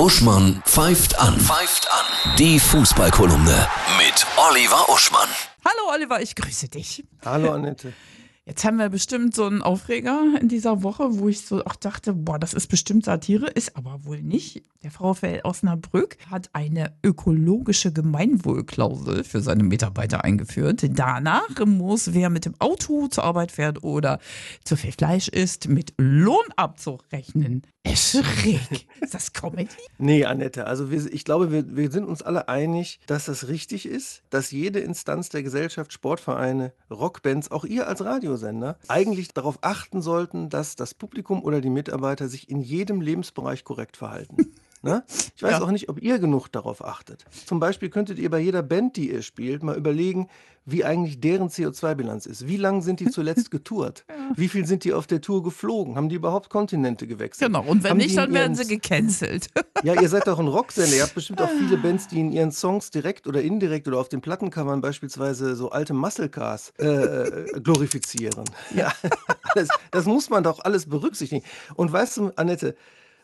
Uschmann pfeift an. Pfeift an. Die Fußballkolumne mit Oliver Uschmann. Hallo Oliver, ich grüße dich. Hallo Annette. Jetzt haben wir bestimmt so einen Aufreger in dieser Woche, wo ich so auch dachte, boah, das ist bestimmt Satire, ist aber wohl nicht. Der VfL Osnabrück hat eine ökologische Gemeinwohlklausel für seine Mitarbeiter eingeführt. Danach muss wer mit dem Auto zur Arbeit fährt oder zu viel Fleisch isst, mit Lohnabzug rechnen. Schräg. Ist das Comedy? Nee, Annette, also wir, ich glaube, wir, wir sind uns alle einig, dass das richtig ist, dass jede Instanz der Gesellschaft, Sportvereine, Rockbands, auch ihr als Radiosender, eigentlich darauf achten sollten, dass das Publikum oder die Mitarbeiter sich in jedem Lebensbereich korrekt verhalten. Ne? Ich weiß Ja. auch nicht, ob ihr genug darauf achtet. Zum Beispiel könntet ihr bei jeder Band, die ihr spielt, mal überlegen, wie eigentlich deren CO2-Bilanz ist. Wie lange sind die zuletzt getourt? Wie viel sind die auf der Tour geflogen? Haben die überhaupt Kontinente gewechselt? Genau, und wenn Haben nicht, dann werden sie gecancelt. ja, ihr seid doch ein Rocksender. Ihr habt bestimmt auch viele Bands, die in ihren Songs direkt oder indirekt oder auf den Plattencovern beispielsweise so alte Muscle Cars äh, glorifizieren. Ja, alles, das muss man doch alles berücksichtigen. Und weißt du, Annette,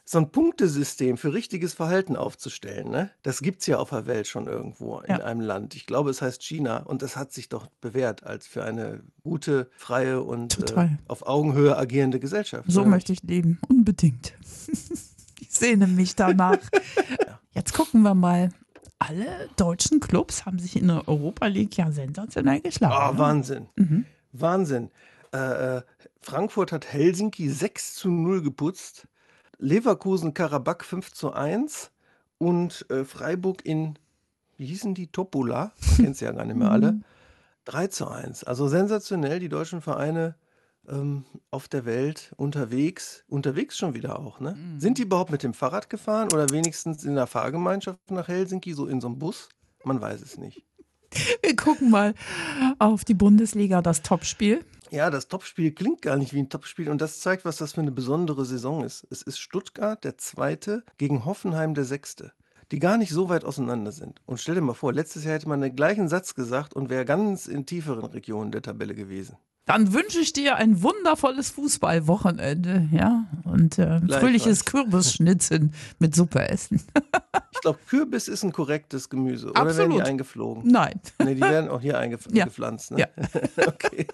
so ein Punktesystem für richtiges Verhalten aufzustellen, ne? das gibt es ja auf der Welt schon irgendwo in Ja. einem Land. Ich glaube, es heißt China und das hat sich doch bewährt als für eine gute, freie und äh, Total. auf Augenhöhe agierende Gesellschaft. So oder? möchte ich leben, unbedingt. ich sehne mich danach. Jetzt gucken wir mal. Alle deutschen Clubs haben sich in der Europa League ja sensationell geschlagen. Ah, ne? Wahnsinn. Mhm. Wahnsinn. Äh, äh, Frankfurt hat Helsinki 6 zu 0 geputzt. Leverkusen Karabakh 5 zu 1. Und äh, Freiburg in, wie hießen die? Topola. Kennt sie ja gar nicht mehr alle. 3 zu 1. Also sensationell, die deutschen Vereine ähm, auf der Welt unterwegs. Unterwegs schon wieder auch, ne? Sind die überhaupt mit dem Fahrrad gefahren oder wenigstens in der Fahrgemeinschaft nach Helsinki, so in so einem Bus? Man weiß es nicht. Wir gucken mal auf die Bundesliga, das Topspiel. Ja, das Topspiel klingt gar nicht wie ein Topspiel und das zeigt, was das für eine besondere Saison ist. Es ist Stuttgart der Zweite gegen Hoffenheim der Sechste, die gar nicht so weit auseinander sind. Und stell dir mal vor, letztes Jahr hätte man den gleichen Satz gesagt und wäre ganz in tieferen Regionen der Tabelle gewesen. Dann wünsche ich dir ein wundervolles Fußballwochenende, ja, und äh, Gleichfalls. fröhliches Kürbisschnitzen mit Suppe essen. Ich glaube, Kürbis ist ein korrektes Gemüse. Oder werden die Absolut. eingeflogen? Nein. Nee, die werden auch hier eingepflanzt. Ja. Ne? Ja. okay.